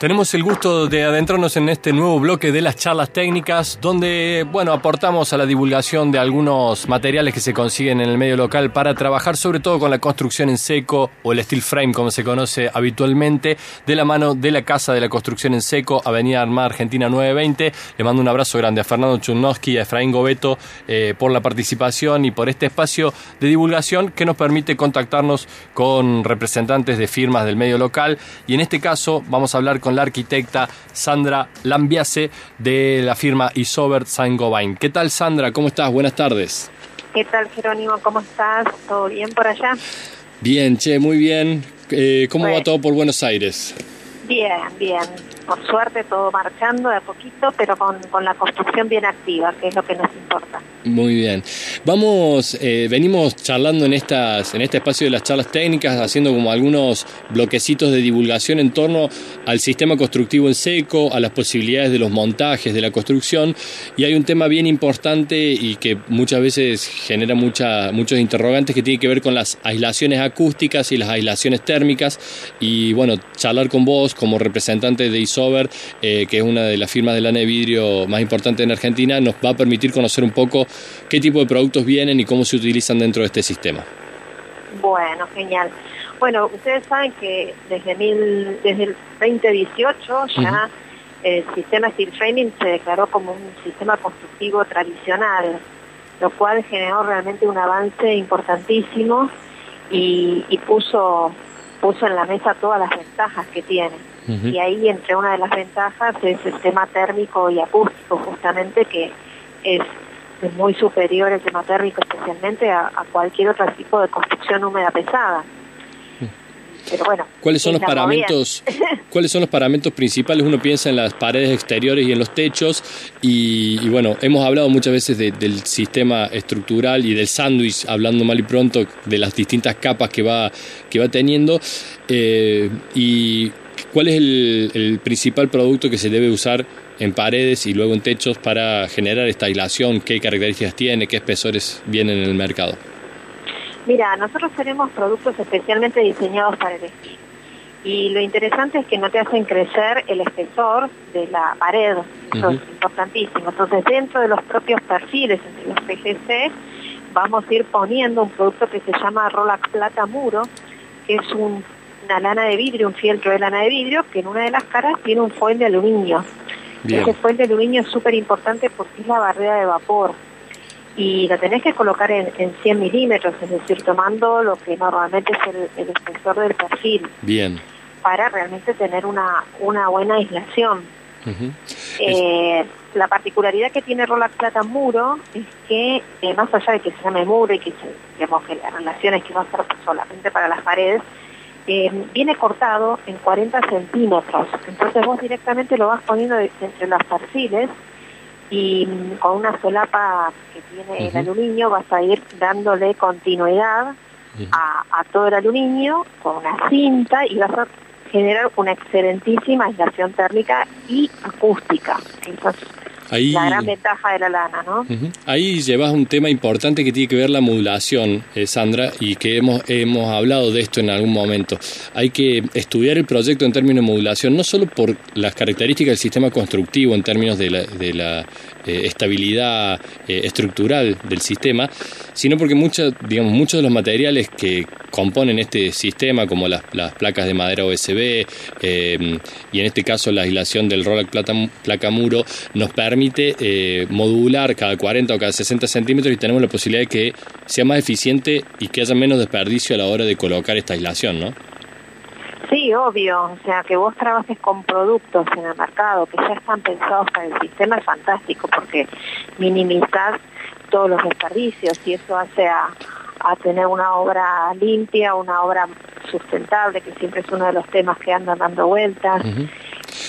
Tenemos el gusto de adentrarnos en este nuevo bloque de las charlas técnicas, donde, bueno, aportamos a la divulgación de algunos materiales que se consiguen en el medio local para trabajar sobre todo con la construcción en seco o el steel frame, como se conoce habitualmente, de la mano de la Casa de la Construcción en Seco, Avenida Armada Argentina 920. Le mando un abrazo grande a Fernando Chunowski y a Efraín Gobeto eh, por la participación y por este espacio de divulgación que nos permite contactarnos con representantes de firmas del medio local. Y en este caso vamos a hablar con la arquitecta Sandra Lambiase de la firma Isobert Saint-Gobain. ¿Qué tal Sandra? ¿Cómo estás? Buenas tardes. ¿Qué tal Jerónimo? ¿Cómo estás? ¿Todo bien por allá? Bien, che, muy bien. Eh, ¿Cómo va todo por Buenos Aires? Bien, bien por suerte todo marchando de a poquito, pero con, con, la construcción bien activa, que es lo que nos importa. Muy bien. Vamos, eh, venimos charlando en estas, en este espacio de las charlas técnicas, haciendo como algunos bloquecitos de divulgación en torno al sistema constructivo en seco, a las posibilidades de los montajes de la construcción, y hay un tema bien importante y que muchas veces genera mucha, muchos interrogantes que tiene que ver con las aislaciones acústicas y las aislaciones térmicas, y bueno, charlar con vos como representante de ISO eh, que es una de las firmas de lana de vidrio más importantes en Argentina, nos va a permitir conocer un poco qué tipo de productos vienen y cómo se utilizan dentro de este sistema. Bueno, genial. Bueno, ustedes saben que desde, mil, desde el 2018 ya el sistema Steel Framing se declaró como un sistema constructivo tradicional, lo cual generó realmente un avance importantísimo y, y puso, puso en la mesa todas las ventajas que tiene. Y ahí entre una de las ventajas es el tema térmico y acústico, justamente que es muy superior el tema térmico especialmente a, cualquier otro tipo de construcción húmeda pesada. Pero bueno, ¿cuáles son los paramentos? ¿Cuáles son los paramentos principales? Uno piensa en las paredes exteriores y en los techos y, bueno, hemos hablado muchas veces del sistema estructural y del sándwich, hablando mal y pronto de las distintas capas que va que va teniendo eh, y ¿Cuál es el, principal producto que se debe usar en paredes y luego en techos para generar esta aislación? ¿Qué características tiene? ¿Qué espesores vienen en el mercado? Mira, nosotros tenemos productos especialmente diseñados para el estilo. Y lo interesante es que no te hacen crecer el espesor de la pared. Eso es importantísimo. Entonces, dentro de los propios perfiles, entre los PGC, vamos a ir poniendo un producto que se llama Rolax Plata Muro, que es un una lana de vidrio, un fieltro de lana de vidrio, que en una de las caras tiene un foil de aluminio. Ese foil de aluminio es súper importante porque es la barrera de vapor. Y lo tenés que colocar en, 100 milímetros, es decir, tomando lo que normalmente es el, espesor del perfil. Bien. Para realmente tener una, una buena aislación. Eh, la particularidad que tiene Rolax Plata Muro es que, eh, más allá de que se llame muro y que, digamos, que las relaciones que va a ser solamente para las paredes, eh, viene cortado en 40 centímetros. Entonces vos directamente lo vas poniendo entre los perfiles y con una solapa que tiene el aluminio vas a ir dándole continuidad a, a, todo el aluminio con una cinta y vas a generar una excelentísima aislación térmica y acústica. Entonces, la gran ventaja de la lana, ¿no? Ahí llevas un tema importante que tiene que ver la modulación, eh, Sandra, y que hemos, hemos hablado de esto en algún momento. Hay que estudiar el proyecto en términos de modulación, no solo por las características del sistema constructivo en términos de la, de la eh, estabilidad eh, estructural del sistema, sino porque muchos, digamos, muchos de los materiales que componen este sistema, como las, placas de madera OSB y en este caso la aislación del Rolac placa muro, nos permite eh, modular cada 40 o cada 60 centímetros y tenemos la posibilidad de que sea más eficiente y que haya menos desperdicio a la hora de colocar esta aislación, ¿no? Sí, obvio, o sea, que vos trabajes con productos en el mercado que ya están pensados para el sistema es fantástico porque minimizar todos los desperdicios y eso hace a, tener una obra limpia, una obra sustentable, que siempre es uno de los temas que andan dando vueltas.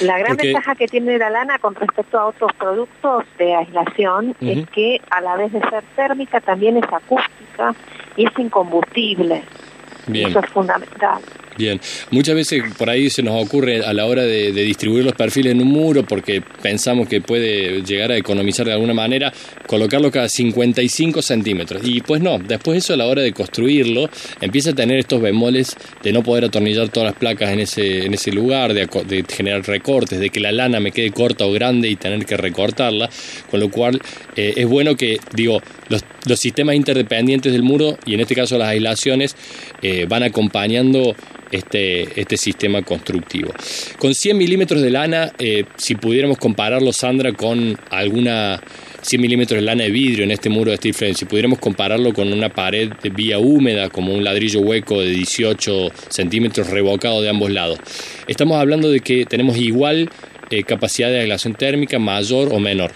La gran ventaja que tiene la lana con respecto a otros productos de aislación es que a la vez de ser térmica también es acústica y es incombustible. Eso es fundamental. Bien, muchas veces por ahí se nos ocurre a la hora de, distribuir los perfiles en un muro, porque pensamos que puede llegar a economizar de alguna manera, colocarlo cada 55 centímetros. Y pues no, después eso a la hora de construirlo empieza a tener estos bemoles de no poder atornillar todas las placas en ese, en ese lugar, de, generar recortes, de que la lana me quede corta o grande y tener que recortarla, con lo cual eh, es bueno que, digo, los, los, sistemas interdependientes del muro, y en este caso las aislaciones, eh, van acompañando este, este sistema constructivo. Con 100 milímetros de lana, eh, si pudiéramos compararlo, Sandra, con alguna 100 milímetros de lana de vidrio en este muro de steel frame, si pudiéramos compararlo con una pared de vía húmeda, como un ladrillo hueco de 18 centímetros revocado de ambos lados, estamos hablando de que tenemos igual eh, capacidad de aislación térmica, mayor o menor.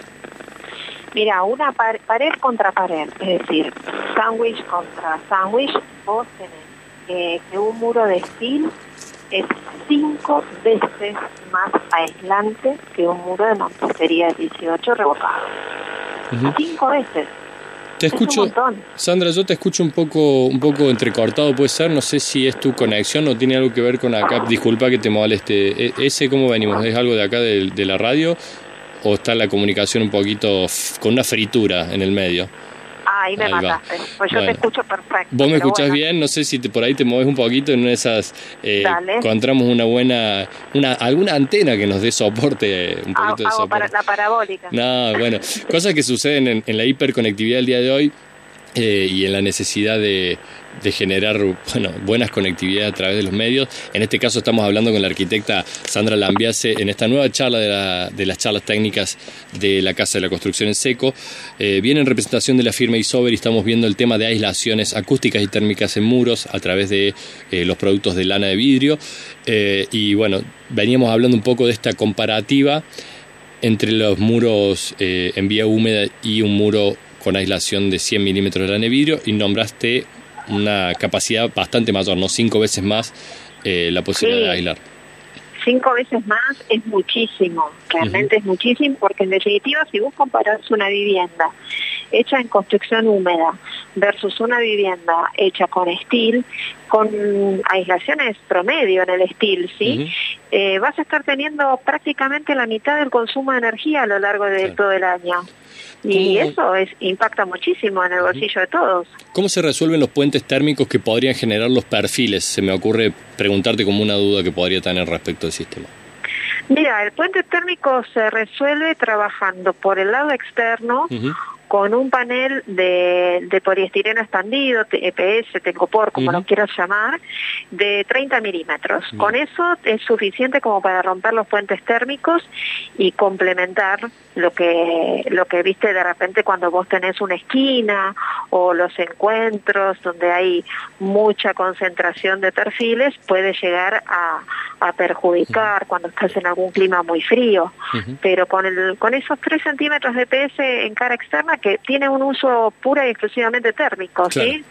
Mira, una pared contra pared, es decir, sándwich contra sándwich, vos tenés que un muro de steel es cinco veces más aislante que un muro de mampostería de 18 revocado. Cinco veces. Te escucho, Sandra, yo te escucho un poco, un poco entrecortado, puede ser. No sé si es tu conexión o tiene algo que ver con acá. Disculpa que te moleste. E, ¿Ese cómo venimos? ¿Es algo de acá de, de la radio o está la comunicación un poquito con una fritura en el medio? Ahí me mataste. Pues yo te escucho perfecto. Vos me escuchás bien, no sé si por ahí te mueves un poquito en esas. Eh, encontramos una buena. una alguna antena que nos dé soporte, un poquito de soporte. Para, la parabólica. No, bueno, cosas que suceden en, en la hiperconectividad del día de hoy eh, y en la necesidad de, generar bueno, buenas conectividades a través de los medios. En este caso estamos hablando con la arquitecta Sandra Lambiase en esta nueva charla de, las charlas técnicas de la Casa de la Construcción en Seco. Eh, viene en representación de la firma Isover y estamos viendo el tema de aislaciones acústicas y térmicas en muros a través de eh, los productos de lana de vidrio. y bueno, veníamos hablando un poco de esta comparativa entre los muros en vía húmeda y un muro con aislación de 100 milímetros de lana de vidrio y nombraste una capacidad bastante mayor, no cinco veces más eh, la posibilidad de aislar. Cinco veces más es muchísimo, realmente es muchísimo, porque en definitiva si vos comparás una vivienda hecha en construcción húmeda versus una vivienda hecha con steel, con aislaciones promedio en el steel, ¿sí? Eh, vas a estar teniendo prácticamente la mitad del consumo de energía a lo largo de todo el año. Y eso es, impacta muchísimo en el bolsillo de todos. ¿Cómo se resuelven los puentes térmicos que podrían generar los perfiles? Se me ocurre preguntarte como una duda que podría tener respecto al sistema. Mira, el puente térmico se resuelve trabajando por el lado externo con un panel de, poliestireno expandido, EPS, Tecopor, como lo quieras llamar, de 30 milímetros. Con eso es suficiente como para romper los puentes térmicos y complementar lo que, lo que viste de repente cuando vos tenés una esquina o los encuentros donde hay mucha concentración de perfiles, puede llegar a, perjudicar cuando estás en algún clima muy frío. Pero con, el, con esos 3 centímetros de EPS en cara externa, que tiene un uso pura y exclusivamente térmico, ¿sí?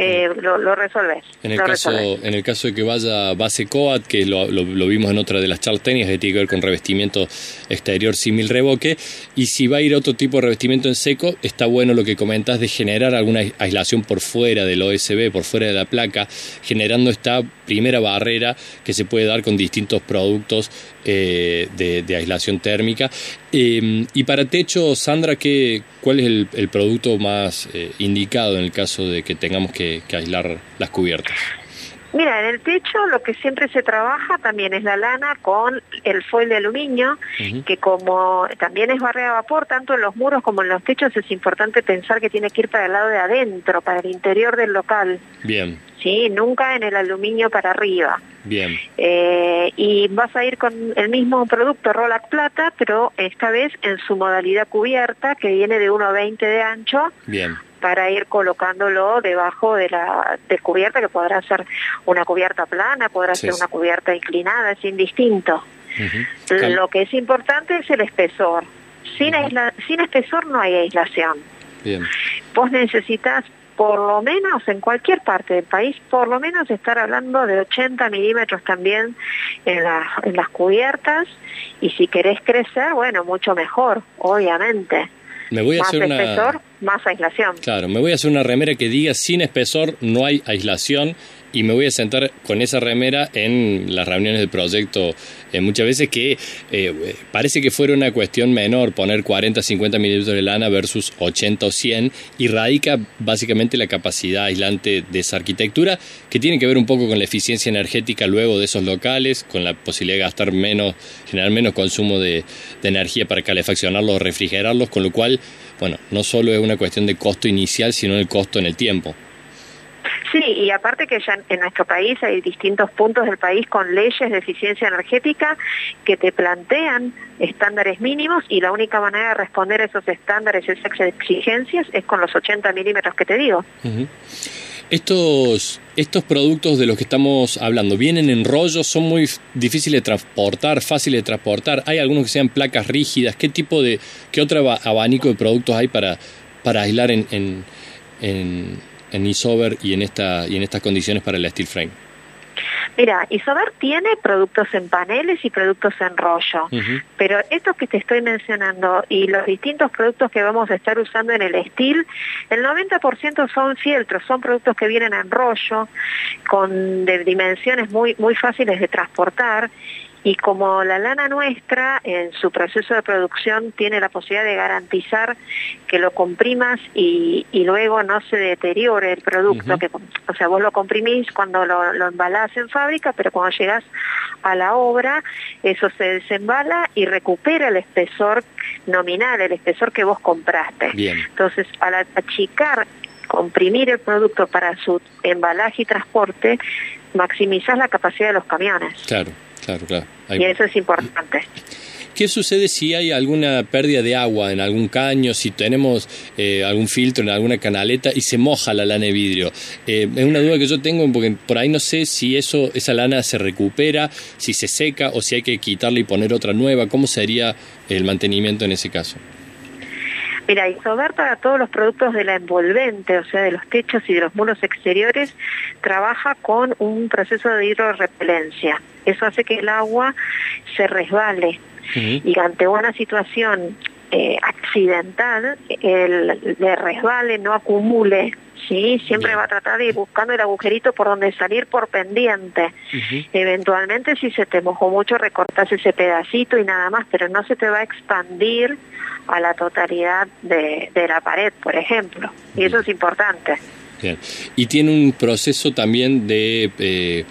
Eh, lo, lo, resolves. En el, caso, en el caso de que vaya base COAT, que lo, vimos en otra de las charlas técnicas, que tiene que ver con revestimiento exterior símil revoque, y si va a ir otro tipo de revestimiento en seco, está bueno lo que comentas de generar alguna aislación por fuera del OSB, por fuera de la placa, generando esta primera barrera que se puede dar con distintos productos eh, de, aislación térmica. Em, y para techo, Sandra, ¿qué, ¿cuál es el, producto más eh, indicado en el caso de que tengamos que, aislar las cubiertas? Mira, en el techo lo que siempre se trabaja también es la lana con el foil de aluminio, que como también es barrera a vapor, tanto en los muros como en los techos es importante pensar que tiene que ir para el lado de adentro, para el interior del local. Bien. ¿Sí? Nunca en el aluminio para arriba. Bien. Eh, y vas a ir con el mismo producto Rolac Plata, pero esta vez en su modalidad cubierta, que viene de 1,20 de ancho. Bien para ir colocándolo debajo de la de cubierta, que podrá ser una cubierta plana, podrá ser una cubierta inclinada, es indistinto. Lo que es importante es el espesor. Sin, sin espesor no hay aislación. Bien. Vos necesitas por lo menos en cualquier parte del país, por lo menos estar hablando de 80 milímetros también en, en las cubiertas y si querés crecer, bueno, mucho mejor, obviamente. Me voy a más hacer espesor, más aislación. Claro, me voy a hacer una remera que diga sin espesor no hay aislación y me voy a sentar con esa remera en las reuniones del proyecto. Eh, muchas veces que eh, parece que fuera una cuestión menor poner 40, 50 milímetros de lana versus 80 o 100 y radica básicamente la capacidad aislante de esa arquitectura que tiene que ver un poco con la eficiencia energética luego de esos locales, con la posibilidad de gastar menos, generar menos consumo de, de energía para calefaccionarlos o refrigerarlos, con lo cual, bueno, no solo es una cuestión de costo inicial, sino el costo en el tiempo. Sí, y aparte que ya en nuestro país hay distintos puntos del país con leyes de eficiencia energética que te plantean estándares mínimos y la única manera de responder a esos estándares, esas exigencias, es con los 80 milímetros que te digo. Estos, estos productos de los que estamos hablando, ¿vienen en rollos? ¿Son muy difíciles de transportar, fáciles de transportar? ¿Hay algunos que sean placas rígidas? ¿Qué tipo de, qué otro abanico de productos hay para, para aislar en en Isover y en, esta, y en estas condiciones para el steel frame? Mira, Isover tiene productos en paneles y productos en rollo, pero estos que te estoy mencionando y los distintos productos que vamos a estar usando en el steel, el 90% son fieltros, son productos que vienen en rollo, con de dimensiones muy, muy fáciles de transportar y como la lana nuestra en su proceso de producción tiene la posibilidad de garantizar que lo comprimas y, luego no se deteriore el producto, que, o sea, vos lo comprimís cuando lo, lo embalás en fábrica, pero cuando llegas a la obra, eso se desembala y recupera el espesor nominal, el espesor que vos compraste. Entonces, al achicar, comprimir el producto para su embalaje y transporte, maximizás la capacidad de los camiones. Claro. Claro, claro. Y eso es importante. ¿Qué sucede si hay alguna pérdida de agua en algún caño, si tenemos eh, algún filtro en alguna canaleta y se moja la lana de vidrio? Eh, es una duda que yo tengo porque por ahí no sé si eso, esa lana se recupera, si se seca o si hay que quitarla y poner otra nueva. ¿Cómo sería el mantenimiento en ese caso? Mira, Isover para todos los productos de la envolvente, o sea, de los techos y de los muros exteriores, trabaja con un proceso de hidrorepelencia. Eso hace que el agua se resbale. Y ante una situación eh, accidental, el de resbale no acumule Sí, siempre va a tratar de ir buscando el agujerito por donde salir por pendiente. Eventualmente, si se te mojó mucho, recortas ese pedacito y nada más, pero no se te va a expandir a la totalidad de, la pared, por ejemplo. Y eso es importante. Bien. Y tiene un proceso también de, eh,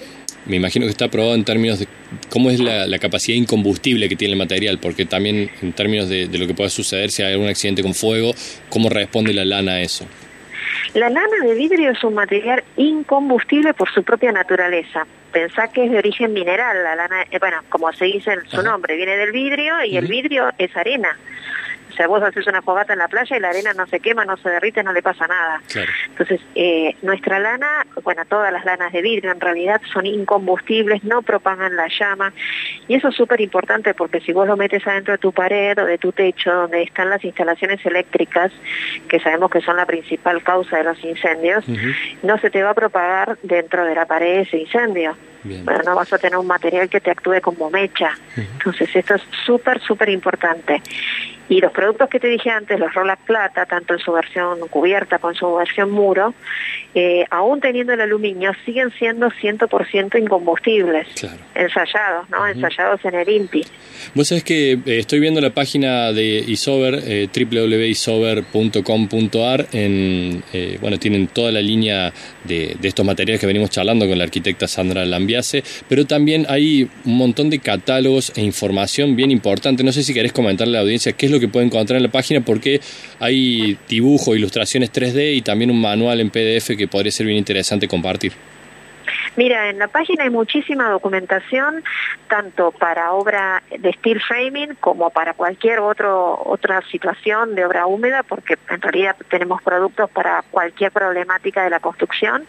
me imagino que está aprobado en términos de cómo es la, capacidad incombustible que tiene el material, porque también en términos de, de, lo que pueda suceder si hay algún accidente con fuego, ¿cómo responde la lana a eso? La lana de vidrio es un material incombustible por su propia naturaleza. Pensá que es de origen mineral, la lana, eh, bueno, como se dice en su nombre, viene del vidrio y el vidrio es arena sea, vos haces una fogata en la playa y la arena no se quema, no se derrite, no le pasa nada. Entonces, eh, nuestra lana, bueno, todas las lanas de vidrio en realidad son incombustibles, no propagan la llama. Y eso es súper importante porque si vos lo metes adentro de tu pared o de tu techo, donde están las instalaciones eléctricas, que sabemos que son la principal causa de los incendios, no se te va a propagar dentro de la pared ese incendio. Bueno, no vas a tener un material que te actúe como mecha. Entonces, esto es súper, súper importante. Y los productos que te dije antes, los Rolac Plata, tanto en su versión cubierta como en su versión muro, eh, aún teniendo el aluminio, siguen siendo 100% incombustibles, ensayados, ¿no? Ensayados en el INPI. Vos sabés que eh, estoy viendo la página de Isover, eh, www.isover.com.ar, en, eh, bueno, tienen toda la línea de, de, estos materiales que venimos charlando con la arquitecta Sandra Lambiase, pero también hay un montón de catálogos e información bien importante. No sé si querés comentarle a la audiencia qué es lo que puede encontrar en la página porque hay dibujo, ilustraciones 3D y también un manual en PDF que podría ser bien interesante compartir. Mira, en la página hay muchísima documentación, tanto para obra de steel framing como para cualquier otro, otra situación de obra húmeda, porque en realidad tenemos productos para cualquier problemática de la construcción.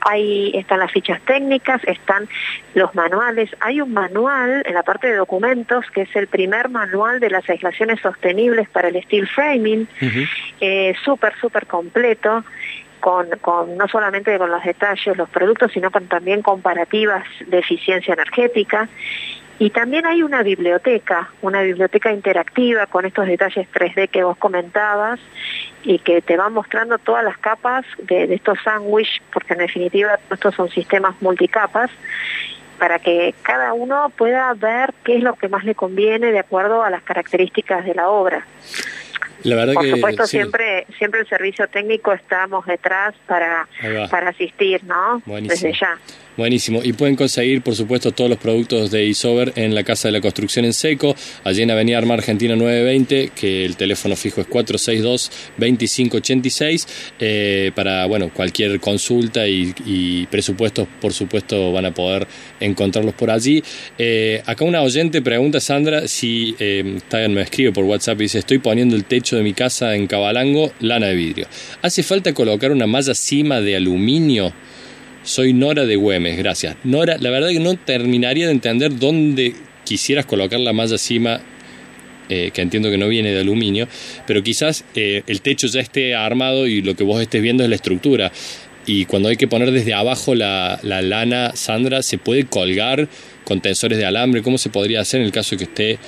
Ahí están las fichas técnicas, están los manuales. Hay un manual en la parte de documentos que es el primer manual de las aislaciones sostenibles para el steel framing, eh, súper, súper completo con, con, no solamente con los detalles, los productos, sino con también comparativas de eficiencia energética. Y también hay una biblioteca, una biblioteca interactiva con estos detalles 3D que vos comentabas y que te va mostrando todas las capas de, de estos sándwich, porque en definitiva estos son sistemas multicapas, para que cada uno pueda ver qué es lo que más le conviene de acuerdo a las características de la obra. La verdad Por supuesto, siempre siempre el servicio técnico estamos detrás para, para asistir, ¿no? Desde ya. Buenísimo. Y pueden conseguir, por supuesto, todos los productos de Isover en la Casa de la Construcción en Seco, allí en Avenida Arma Argentina 920, que el teléfono fijo es 462-2586. Eh, para, bueno, cualquier consulta y, presupuestos, por supuesto, van a poder encontrarlos por allí. Eh, acá una oyente pregunta, Sandra, si eh, me escribe por WhatsApp y dice, estoy poniendo el techo de mi casa en Cabalango, lana de vidrio. ¿Hace falta colocar una malla cima de aluminio? Soy Nora de Güemes, gracias. Nora, la verdad que no terminaría de entender dónde quisieras colocar la malla cima, eh, que entiendo que no viene de aluminio, pero quizás eh, el techo ya esté armado y lo que vos estés viendo es la estructura. Y cuando hay que poner desde abajo la, la lana, Sandra, ¿se puede colgar con tensores de alambre? ¿Cómo se podría hacer en el caso de que esté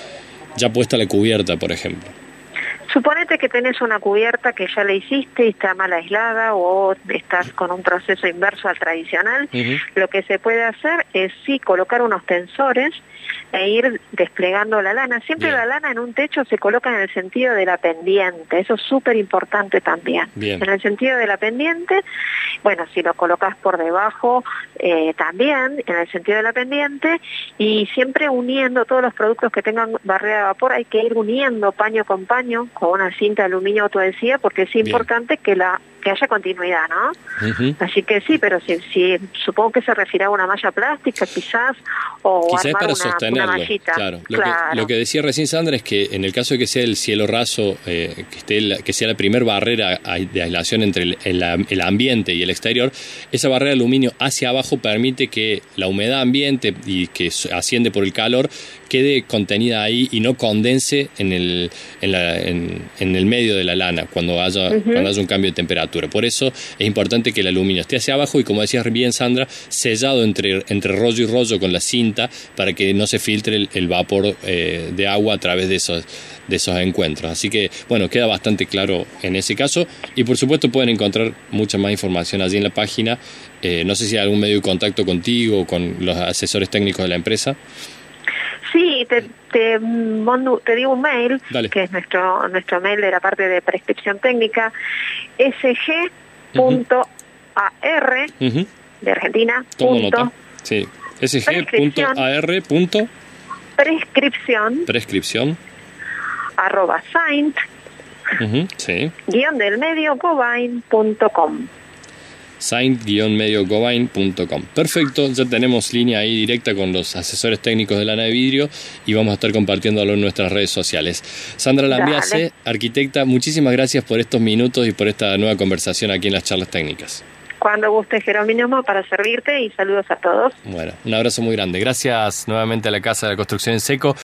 ya puesta la cubierta, por ejemplo? Suponete que tenés una cubierta que ya la hiciste y está mal aislada o estás con un proceso inverso al tradicional. Lo que se puede hacer es sí colocar unos tensores e ir desplegando la lana. Siempre la lana en un techo se coloca en el sentido de la pendiente, eso es súper importante también. En el sentido de la pendiente, bueno, si lo colocas por debajo, eh, también en el sentido de la pendiente, y siempre uniendo todos los productos que tengan barrera de vapor, hay que ir uniendo paño con paño con una cinta de aluminio autoadhesiva porque es importante que la que haya continuidad, ¿no? Así que sí, pero si, si, supongo que se refiere a una malla plástica, quizás, o quizás para una, sostenerlo, claro. Lo, Que, lo, Que, decía recién Sandra es que en el caso de que sea el cielo raso, eh, que, esté que sea la primera barrera de aislación entre el, el, ambiente y el exterior, esa barrera de aluminio hacia abajo permite que la humedad ambiente y que asciende por el calor quede contenida ahí y no condense en el, en, la, en, el medio de la lana cuando haya, cuando haya un cambio de temperatura. Por eso es importante que el aluminio esté hacia abajo y, como decías bien, Sandra, sellado entre, entre rollo y rollo con la cinta para que no se filtre el, vapor eh, de agua a través de esos, de esos encuentros. Así que, bueno, queda bastante claro en ese caso. Y por supuesto pueden encontrar mucha más información allí en la página. Eh, no sé si hay algún medio de contacto contigo o con los asesores técnicos de la empresa. Sí, te, te, te digo un mail, que es nuestro nuestro mail de la parte de prescripción técnica, sg.ar de Argentina. Punto, sí, sg.ar. Prescripción. Prescripción. Arroba saint. sí. Guión del medio com saint-mediogobain.com. Perfecto, ya tenemos línea ahí directa con los asesores técnicos de lana de vidrio y vamos a estar compartiéndolo en nuestras redes sociales. Sandra Lambiase, arquitecta, muchísimas gracias por estos minutos y por esta nueva conversación aquí en las charlas técnicas. Cuando guste, Jerónimo, para servirte y saludos a todos. Bueno, un abrazo muy grande. Gracias nuevamente a la Casa de la Construcción en Seco.